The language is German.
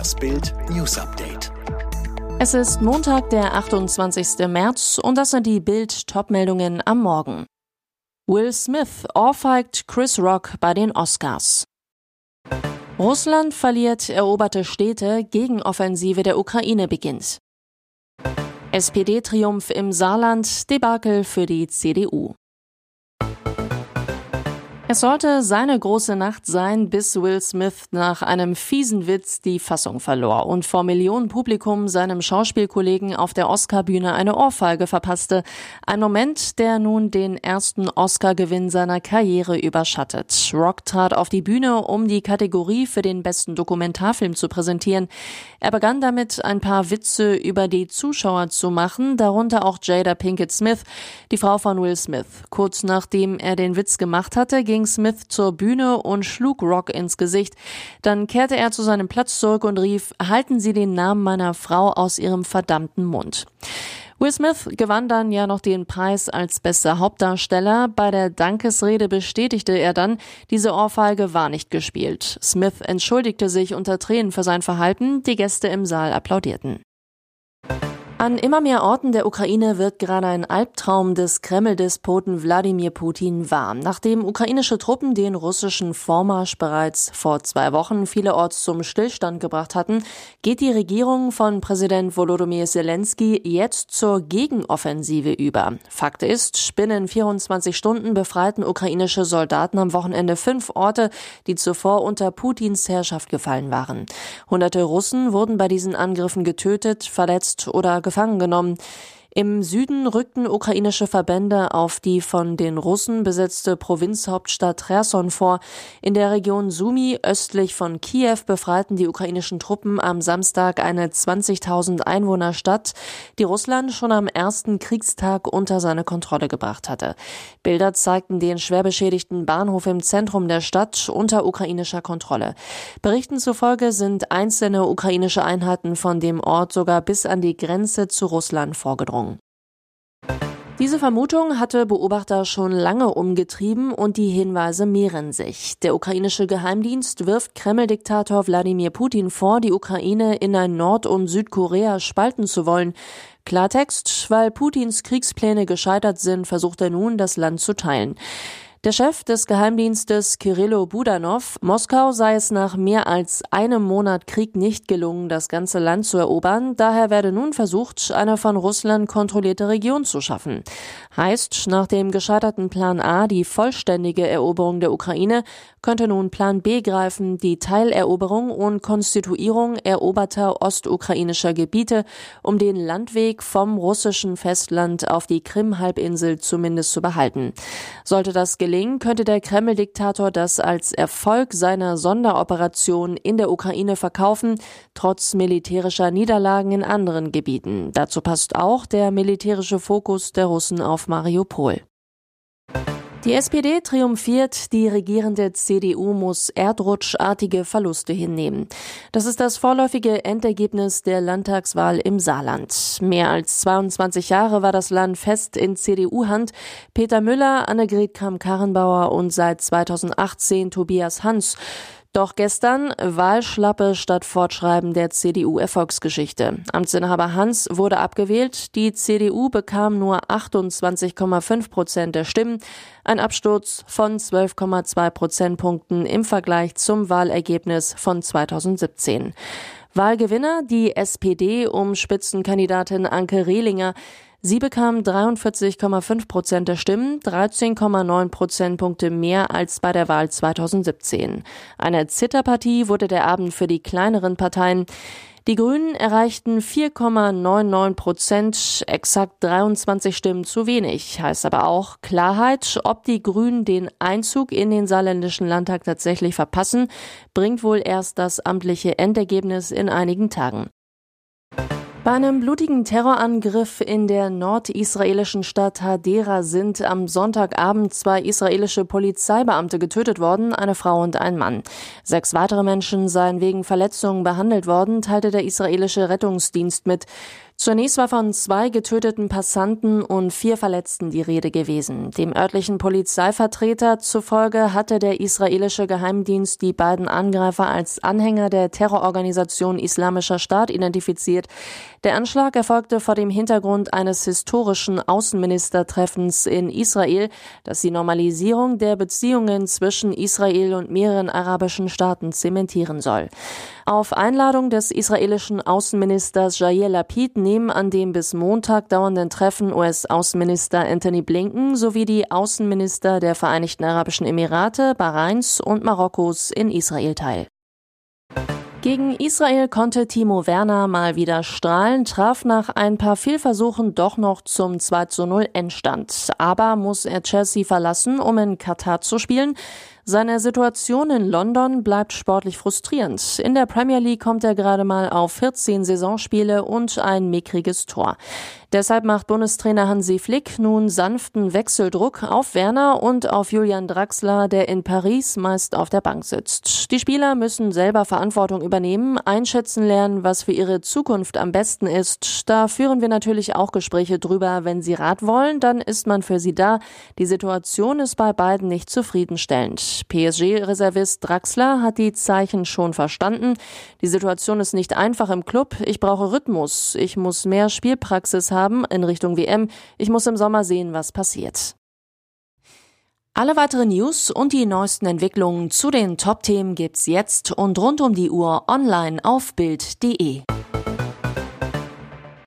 Das Bild News Update. Es ist Montag, der 28. März und das sind die Bild Topmeldungen am Morgen. Will Smith ohrfeigt Chris Rock bei den Oscars. Russland verliert eroberte Städte, Gegenoffensive der Ukraine beginnt. SPD-Triumph im Saarland, Debakel für die CDU. Es sollte seine große Nacht sein, bis Will Smith nach einem fiesen Witz die Fassung verlor und vor Millionen Publikum seinem Schauspielkollegen auf der Oscarbühne eine Ohrfeige verpasste. Ein Moment, der nun den ersten Oscar-Gewinn seiner Karriere überschattet. Rock trat auf die Bühne, um die Kategorie für den besten Dokumentarfilm zu präsentieren. Er begann damit, ein paar Witze über die Zuschauer zu machen, darunter auch Jada Pinkett Smith, die Frau von Will Smith. Kurz nachdem er den Witz gemacht hatte, ging ging Smith zur Bühne und schlug Rock ins Gesicht. Dann kehrte er zu seinem Platz zurück und rief, halten Sie den Namen meiner Frau aus Ihrem verdammten Mund. Will Smith gewann dann ja noch den Preis als bester Hauptdarsteller. Bei der Dankesrede bestätigte er dann, diese Ohrfeige war nicht gespielt. Smith entschuldigte sich unter Tränen für sein Verhalten, die Gäste im Saal applaudierten. An immer mehr Orten der Ukraine wird gerade ein Albtraum des Kreml-Despoten Wladimir Putin wahr. Nachdem ukrainische Truppen den russischen Vormarsch bereits vor zwei Wochen vielerorts zum Stillstand gebracht hatten, geht die Regierung von Präsident Volodymyr Zelensky jetzt zur Gegenoffensive über. Fakt ist, binnen 24 Stunden befreiten ukrainische Soldaten am Wochenende fünf Orte, die zuvor unter Putins Herrschaft gefallen waren. Hunderte Russen wurden bei diesen Angriffen getötet, verletzt oder gefangen genommen. Im Süden rückten ukrainische Verbände auf die von den Russen besetzte Provinzhauptstadt Cherson vor. In der Region Sumi östlich von Kiew befreiten die ukrainischen Truppen am Samstag eine 20.000 Einwohnerstadt, die Russland schon am ersten Kriegstag unter seine Kontrolle gebracht hatte. Bilder zeigten den schwer beschädigten Bahnhof im Zentrum der Stadt unter ukrainischer Kontrolle. Berichten zufolge sind einzelne ukrainische Einheiten von dem Ort sogar bis an die Grenze zu Russland vorgedrungen. Diese Vermutung hatte Beobachter schon lange umgetrieben und die Hinweise mehren sich. Der ukrainische Geheimdienst wirft Kreml-Diktator Wladimir Putin vor, die Ukraine in ein Nord- und Südkorea spalten zu wollen. Klartext, weil Putins Kriegspläne gescheitert sind, versucht er nun, das Land zu teilen. Der Chef des Geheimdienstes Kirillo Budanov, Moskau sei es nach mehr als einem Monat Krieg nicht gelungen, das ganze Land zu erobern. Daher werde nun versucht, eine von Russland kontrollierte Region zu schaffen. Heißt, nach dem gescheiterten Plan A, die vollständige Eroberung der Ukraine, könnte nun Plan B greifen, die Teileroberung und Konstituierung eroberter ostukrainischer Gebiete, um den Landweg vom russischen Festland auf die Krim-Halbinsel zumindest zu behalten. Sollte das gelingen, könnte der Kreml-Diktator das als Erfolg seiner Sonderoperation in der Ukraine verkaufen, trotz militärischer Niederlagen in anderen Gebieten. Dazu passt auch der militärische Fokus der Russen auf Mariupol. Die SPD triumphiert, die regierende CDU muss erdrutschartige Verluste hinnehmen. Das ist das vorläufige Endergebnis der Landtagswahl im Saarland. Mehr als 22 Jahre war das Land fest in CDU-Hand. Peter Müller, Annegret Kramp-Karrenbauer und seit 2018 Tobias Hans. Doch gestern Wahlschlappe statt Fortschreiben der CDU-Erfolgsgeschichte. Amtsinhaber Hans wurde abgewählt. Die CDU bekam nur 28,5 Prozent der Stimmen. Ein Absturz von 12,2 Prozentpunkten im Vergleich zum Wahlergebnis von 2017. Wahlgewinner die SPD um Spitzenkandidatin Anke Rehlinger. Sie bekam 43,5 Prozent der Stimmen, 13,9 Prozentpunkte mehr als bei der Wahl 2017. Eine Zitterpartie wurde der Abend für die kleineren Parteien. Die Grünen erreichten 4,99 Prozent, exakt 23 Stimmen zu wenig. Heißt aber auch Klarheit, ob die Grünen den Einzug in den saarländischen Landtag tatsächlich verpassen, bringt wohl erst das amtliche Endergebnis in einigen Tagen. Bei einem blutigen Terrorangriff in der nordisraelischen Stadt Hadera sind am Sonntagabend zwei israelische Polizeibeamte getötet worden, eine Frau und ein Mann. Sechs weitere Menschen seien wegen Verletzungen behandelt worden, teilte der israelische Rettungsdienst mit. Zunächst war von zwei getöteten Passanten und vier Verletzten die Rede gewesen. Dem örtlichen Polizeivertreter zufolge hatte der israelische Geheimdienst die beiden Angreifer als Anhänger der Terrororganisation Islamischer Staat identifiziert. Der Anschlag erfolgte vor dem Hintergrund eines historischen Außenministertreffens in Israel, das die Normalisierung der Beziehungen zwischen Israel und mehreren arabischen Staaten zementieren soll. Auf Einladung des israelischen Außenministers Jair Lapid nehmen an dem bis Montag dauernden Treffen US-Außenminister Anthony Blinken sowie die Außenminister der Vereinigten Arabischen Emirate, Bahrains und Marokkos in Israel teil. Gegen Israel konnte Timo Werner mal wieder strahlen, traf nach ein paar Fehlversuchen doch noch zum 2 zu 0 Endstand. Aber muss er Chelsea verlassen, um in Katar zu spielen? Seine Situation in London bleibt sportlich frustrierend. In der Premier League kommt er gerade mal auf 14 Saisonspiele und ein mickriges Tor. Deshalb macht Bundestrainer Hansi Flick nun sanften Wechseldruck auf Werner und auf Julian Draxler, der in Paris meist auf der Bank sitzt. Die Spieler müssen selber Verantwortung übernehmen, einschätzen lernen, was für ihre Zukunft am besten ist. Da führen wir natürlich auch Gespräche drüber. Wenn sie Rat wollen, dann ist man für sie da. Die Situation ist bei beiden nicht zufriedenstellend. PSG-Reservist Draxler hat die Zeichen schon verstanden. Die Situation ist nicht einfach im Club. Ich brauche Rhythmus. Ich muss mehr Spielpraxis haben in Richtung WM. Ich muss im Sommer sehen, was passiert. Alle weiteren News und die neuesten Entwicklungen zu den Top-Themen gibt's jetzt und rund um die Uhr online auf Bild.de.